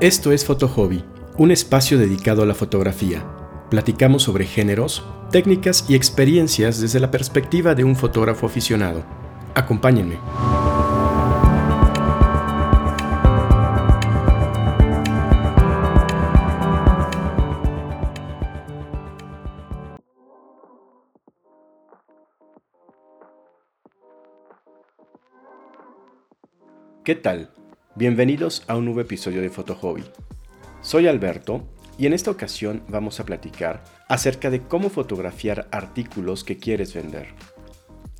Esto es Foto Hobby, un espacio dedicado a la fotografía. Platicamos sobre géneros, técnicas y experiencias desde la perspectiva de un fotógrafo aficionado. Acompáñenme. ¿Qué tal? Bienvenidos a un nuevo episodio de Foto Hobby. Soy Alberto y en esta ocasión vamos a platicar acerca de cómo fotografiar artículos que quieres vender.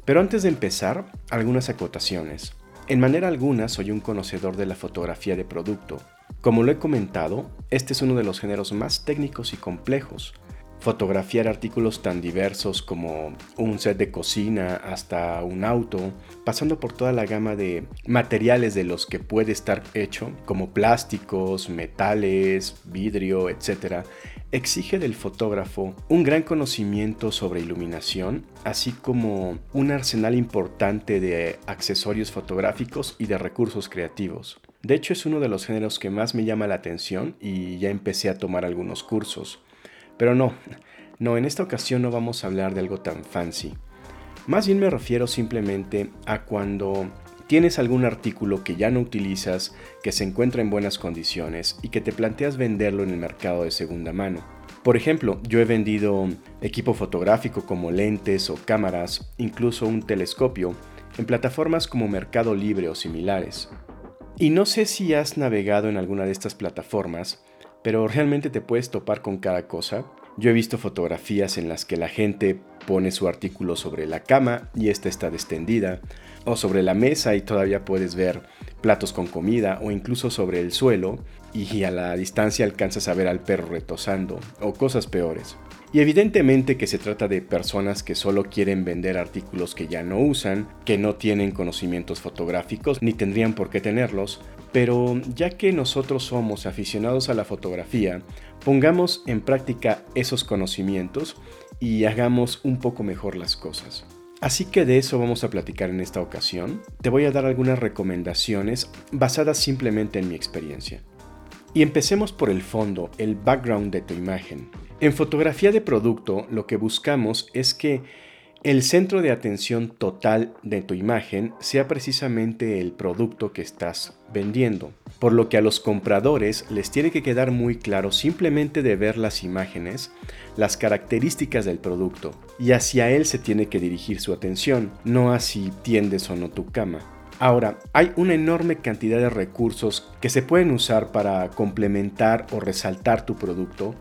Pero antes de empezar, algunas acotaciones. En manera alguna soy un conocedor de la fotografía de producto. Como lo he comentado, este es uno de los géneros más técnicos y complejos, fotografiar artículos tan diversos como un set de cocina hasta un auto, pasando por toda la gama de materiales de los que puede estar hecho, como plásticos, metales, vidrio, etc., exige del fotógrafo un gran conocimiento sobre iluminación, así como un arsenal importante de accesorios fotográficos y de recursos creativos. De hecho es uno de los géneros que más me llama la atención y ya empecé a tomar algunos cursos. Pero no, no, en esta ocasión no vamos a hablar de algo tan fancy. Más bien me refiero simplemente a cuando tienes algún artículo que ya no utilizas, que se encuentra en buenas condiciones y que te planteas venderlo en el mercado de segunda mano. Por ejemplo, yo he vendido equipo fotográfico como lentes o cámaras, incluso un telescopio, en plataformas como Mercado Libre o similares. Y no sé si has navegado en alguna de estas plataformas, pero realmente te puedes topar con cada cosa. Yo he visto fotografías en las que la gente pone su artículo sobre la cama y esta está destendida, o sobre la mesa y todavía puedes ver platos con comida, o incluso sobre el suelo y a la distancia alcanzas a ver al perro retosando, o cosas peores. Y evidentemente que se trata de personas que solo quieren vender artículos que ya no usan, que no tienen conocimientos fotográficos ni tendrían por qué tenerlos, pero ya que nosotros somos aficionados a la fotografía, pongamos en práctica esos conocimientos y hagamos un poco mejor las cosas. Así que de eso vamos a platicar en esta ocasión. Te voy a dar algunas recomendaciones basadas simplemente en mi experiencia. Y empecemos por el fondo, el background de tu imagen. En fotografía de producto lo que buscamos es que el centro de atención total de tu imagen sea precisamente el producto que estás vendiendo, por lo que a los compradores les tiene que quedar muy claro simplemente de ver las imágenes, las características del producto, y hacia él se tiene que dirigir su atención, no a si tiendes o no tu cama. Ahora, hay una enorme cantidad de recursos que se pueden usar para complementar o resaltar tu producto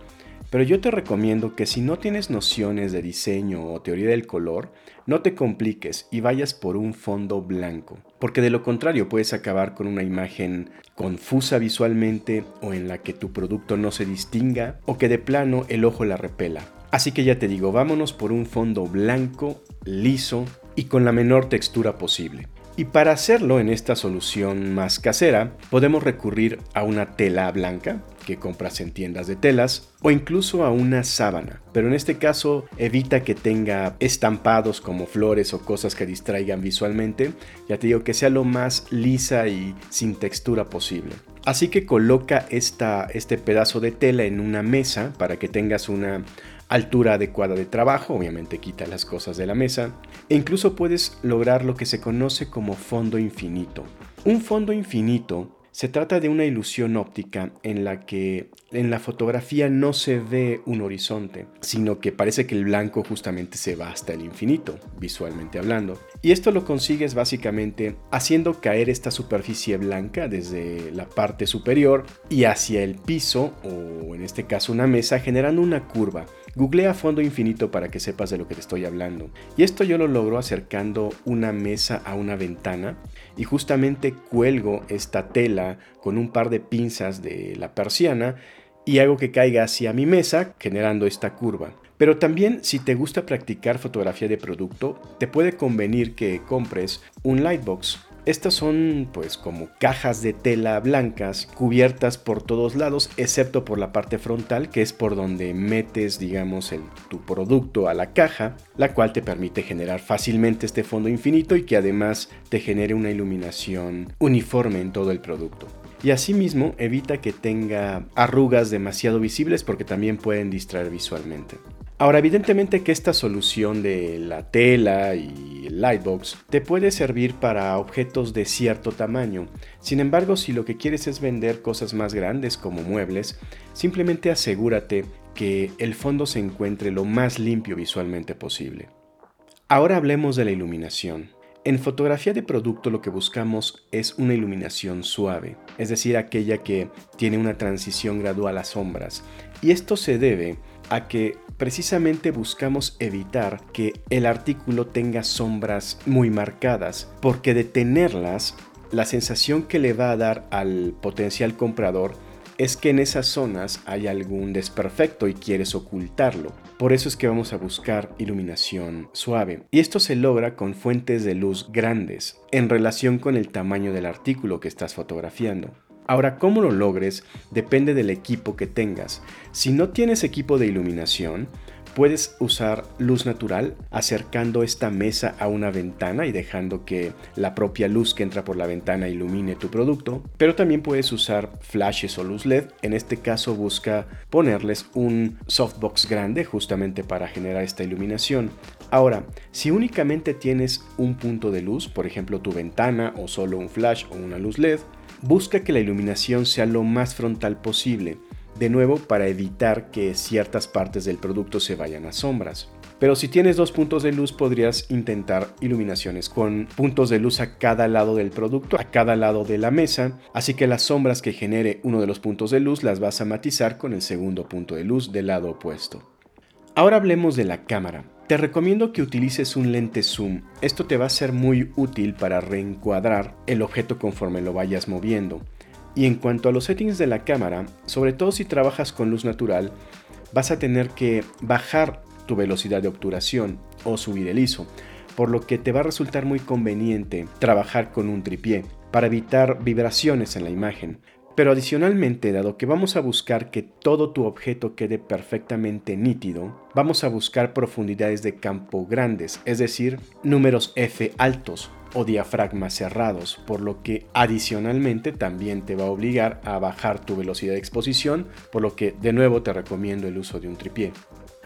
pero yo te recomiendo que si no tienes nociones de diseño o teoría del color, no te compliques y vayas por un fondo blanco, porque de lo contrario puedes acabar con una imagen confusa visualmente o en la que tu producto no se distinga o que de plano el ojo la repela. Así que ya te digo, vámonos por un fondo blanco, liso y con la menor textura posible. Y para hacerlo en esta solución más casera, podemos recurrir a una tela blanca que compras en tiendas de telas o incluso a una sábana, pero en este caso evita que tenga estampados como flores o cosas que distraigan visualmente, ya te digo que sea lo más lisa y sin textura posible. Así que coloca esta, este pedazo de tela en una mesa para que tengas una altura adecuada de trabajo, obviamente quita las cosas de la mesa, e incluso puedes lograr lo que se conoce como fondo infinito. Un fondo infinito se trata de una ilusión óptica en la que en la fotografía no se ve un horizonte, sino que parece que el blanco justamente se va hasta el infinito, visualmente hablando. Y esto lo consigues básicamente haciendo caer esta superficie blanca desde la parte superior y hacia el piso, o en este caso una mesa, generando una curva Googlea fondo infinito para que sepas de lo que te estoy hablando. Y esto yo lo logro acercando una mesa a una ventana y justamente cuelgo esta tela con un par de pinzas de la persiana y hago que caiga hacia mi mesa generando esta curva. Pero también si te gusta practicar fotografía de producto, te puede convenir que compres un lightbox estas son pues como cajas de tela blancas cubiertas por todos lados excepto por la parte frontal que es por donde metes digamos el, tu producto a la caja la cual te permite generar fácilmente este fondo infinito y que además te genere una iluminación uniforme en todo el producto. y asimismo evita que tenga arrugas demasiado visibles porque también pueden distraer visualmente. Ahora, evidentemente que esta solución de la tela y lightbox te puede servir para objetos de cierto tamaño. Sin embargo, si lo que quieres es vender cosas más grandes como muebles, simplemente asegúrate que el fondo se encuentre lo más limpio visualmente posible. Ahora hablemos de la iluminación. En fotografía de producto lo que buscamos es una iluminación suave, es decir, aquella que tiene una transición gradual a sombras. Y esto se debe a que precisamente buscamos evitar que el artículo tenga sombras muy marcadas, porque de tenerlas, la sensación que le va a dar al potencial comprador es que en esas zonas hay algún desperfecto y quieres ocultarlo. Por eso es que vamos a buscar iluminación suave. Y esto se logra con fuentes de luz grandes en relación con el tamaño del artículo que estás fotografiando. Ahora, cómo lo logres depende del equipo que tengas. Si no tienes equipo de iluminación, puedes usar luz natural acercando esta mesa a una ventana y dejando que la propia luz que entra por la ventana ilumine tu producto, pero también puedes usar flashes o luz LED. En este caso busca ponerles un softbox grande justamente para generar esta iluminación. Ahora, si únicamente tienes un punto de luz, por ejemplo tu ventana o solo un flash o una luz LED, Busca que la iluminación sea lo más frontal posible, de nuevo para evitar que ciertas partes del producto se vayan a sombras. Pero si tienes dos puntos de luz podrías intentar iluminaciones con puntos de luz a cada lado del producto, a cada lado de la mesa, así que las sombras que genere uno de los puntos de luz las vas a matizar con el segundo punto de luz del lado opuesto. Ahora hablemos de la cámara. Te recomiendo que utilices un lente zoom. Esto te va a ser muy útil para reencuadrar el objeto conforme lo vayas moviendo. Y en cuanto a los settings de la cámara, sobre todo si trabajas con luz natural, vas a tener que bajar tu velocidad de obturación o subir el ISO, por lo que te va a resultar muy conveniente trabajar con un tripié para evitar vibraciones en la imagen. Pero adicionalmente, dado que vamos a buscar que todo tu objeto quede perfectamente nítido, vamos a buscar profundidades de campo grandes, es decir, números F altos o diafragmas cerrados, por lo que adicionalmente también te va a obligar a bajar tu velocidad de exposición, por lo que de nuevo te recomiendo el uso de un tripié.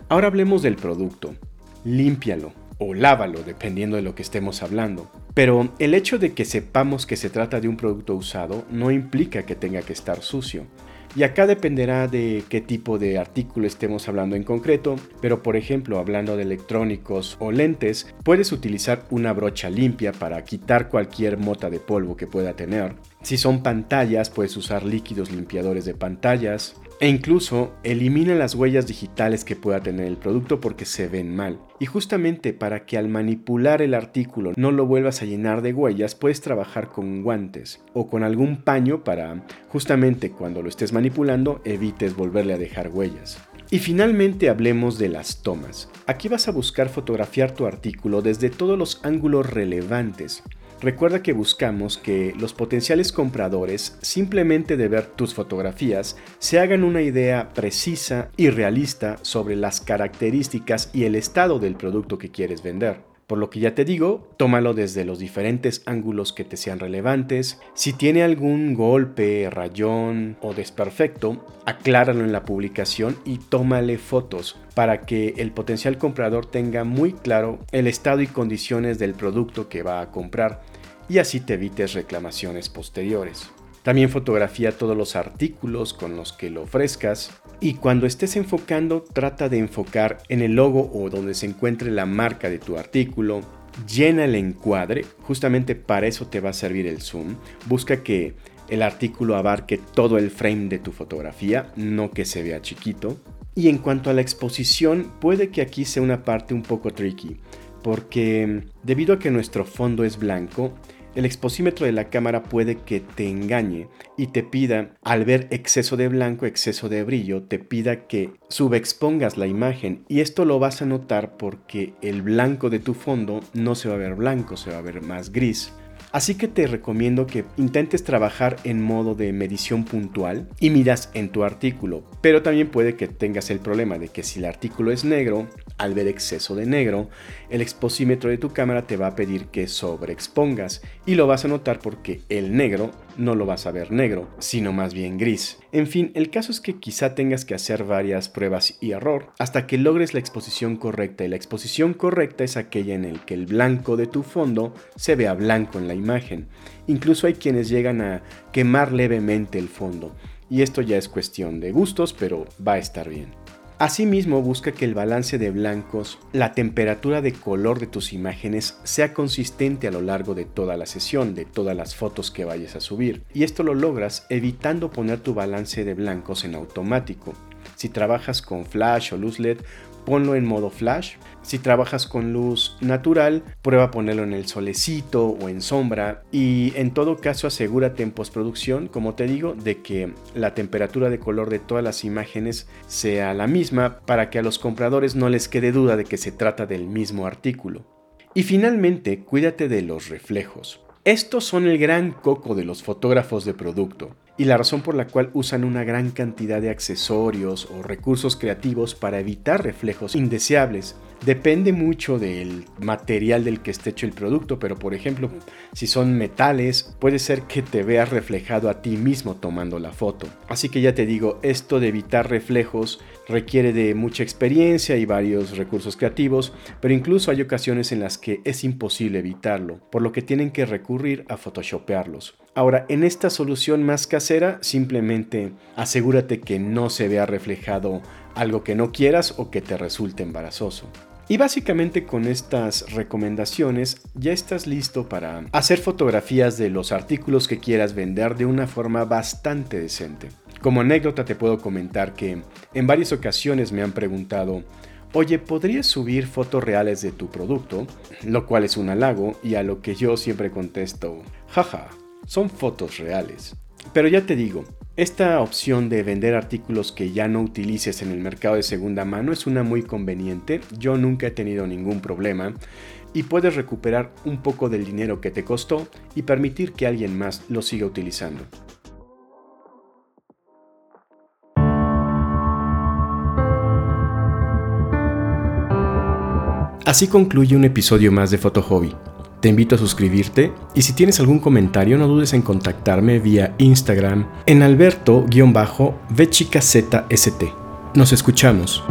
Ahora hablemos del producto. Límpialo o lávalo, dependiendo de lo que estemos hablando. Pero el hecho de que sepamos que se trata de un producto usado no implica que tenga que estar sucio. Y acá dependerá de qué tipo de artículo estemos hablando en concreto, pero por ejemplo hablando de electrónicos o lentes, puedes utilizar una brocha limpia para quitar cualquier mota de polvo que pueda tener. Si son pantallas, puedes usar líquidos limpiadores de pantallas e incluso elimina las huellas digitales que pueda tener el producto porque se ven mal. Y justamente para que al manipular el artículo no lo vuelvas a llenar de huellas, puedes trabajar con guantes o con algún paño para justamente cuando lo estés manipulando evites volverle a dejar huellas. Y finalmente hablemos de las tomas. Aquí vas a buscar fotografiar tu artículo desde todos los ángulos relevantes Recuerda que buscamos que los potenciales compradores, simplemente de ver tus fotografías, se hagan una idea precisa y realista sobre las características y el estado del producto que quieres vender. Por lo que ya te digo, tómalo desde los diferentes ángulos que te sean relevantes. Si tiene algún golpe, rayón o desperfecto, acláralo en la publicación y tómale fotos para que el potencial comprador tenga muy claro el estado y condiciones del producto que va a comprar y así te evites reclamaciones posteriores. También fotografía todos los artículos con los que lo ofrezcas y cuando estés enfocando trata de enfocar en el logo o donde se encuentre la marca de tu artículo. Llena el encuadre, justamente para eso te va a servir el zoom. Busca que el artículo abarque todo el frame de tu fotografía, no que se vea chiquito. Y en cuanto a la exposición, puede que aquí sea una parte un poco tricky, porque debido a que nuestro fondo es blanco, el exposímetro de la cámara puede que te engañe y te pida, al ver exceso de blanco, exceso de brillo, te pida que subexpongas la imagen y esto lo vas a notar porque el blanco de tu fondo no se va a ver blanco, se va a ver más gris. Así que te recomiendo que intentes trabajar en modo de medición puntual y miras en tu artículo, pero también puede que tengas el problema de que si el artículo es negro, al ver exceso de negro, el exposímetro de tu cámara te va a pedir que sobreexpongas y lo vas a notar porque el negro no lo vas a ver negro, sino más bien gris. En fin, el caso es que quizá tengas que hacer varias pruebas y error hasta que logres la exposición correcta y la exposición correcta es aquella en el que el blanco de tu fondo se vea blanco en la imagen. Incluso hay quienes llegan a quemar levemente el fondo y esto ya es cuestión de gustos, pero va a estar bien. Asimismo, busca que el balance de blancos, la temperatura de color de tus imágenes sea consistente a lo largo de toda la sesión, de todas las fotos que vayas a subir. Y esto lo logras evitando poner tu balance de blancos en automático. Si trabajas con flash o luz LED, ponlo en modo flash. Si trabajas con luz natural, prueba ponerlo en el solecito o en sombra. Y en todo caso asegúrate en postproducción, como te digo, de que la temperatura de color de todas las imágenes sea la misma para que a los compradores no les quede duda de que se trata del mismo artículo. Y finalmente, cuídate de los reflejos. Estos son el gran coco de los fotógrafos de producto y la razón por la cual usan una gran cantidad de accesorios o recursos creativos para evitar reflejos indeseables. Depende mucho del material del que esté hecho el producto, pero por ejemplo, si son metales, puede ser que te veas reflejado a ti mismo tomando la foto. Así que ya te digo, esto de evitar reflejos requiere de mucha experiencia y varios recursos creativos, pero incluso hay ocasiones en las que es imposible evitarlo, por lo que tienen que recurrir a photoshopearlos. Ahora, en esta solución más casera, simplemente asegúrate que no se vea reflejado algo que no quieras o que te resulte embarazoso. Y básicamente con estas recomendaciones ya estás listo para hacer fotografías de los artículos que quieras vender de una forma bastante decente. Como anécdota te puedo comentar que en varias ocasiones me han preguntado, oye, ¿podrías subir fotos reales de tu producto? Lo cual es un halago y a lo que yo siempre contesto, jaja, son fotos reales. Pero ya te digo, esta opción de vender artículos que ya no utilices en el mercado de segunda mano es una muy conveniente, yo nunca he tenido ningún problema y puedes recuperar un poco del dinero que te costó y permitir que alguien más lo siga utilizando. Así concluye un episodio más de Foto Hobby. Te invito a suscribirte y si tienes algún comentario no dudes en contactarme vía Instagram en alberto-vchicazst. Nos escuchamos.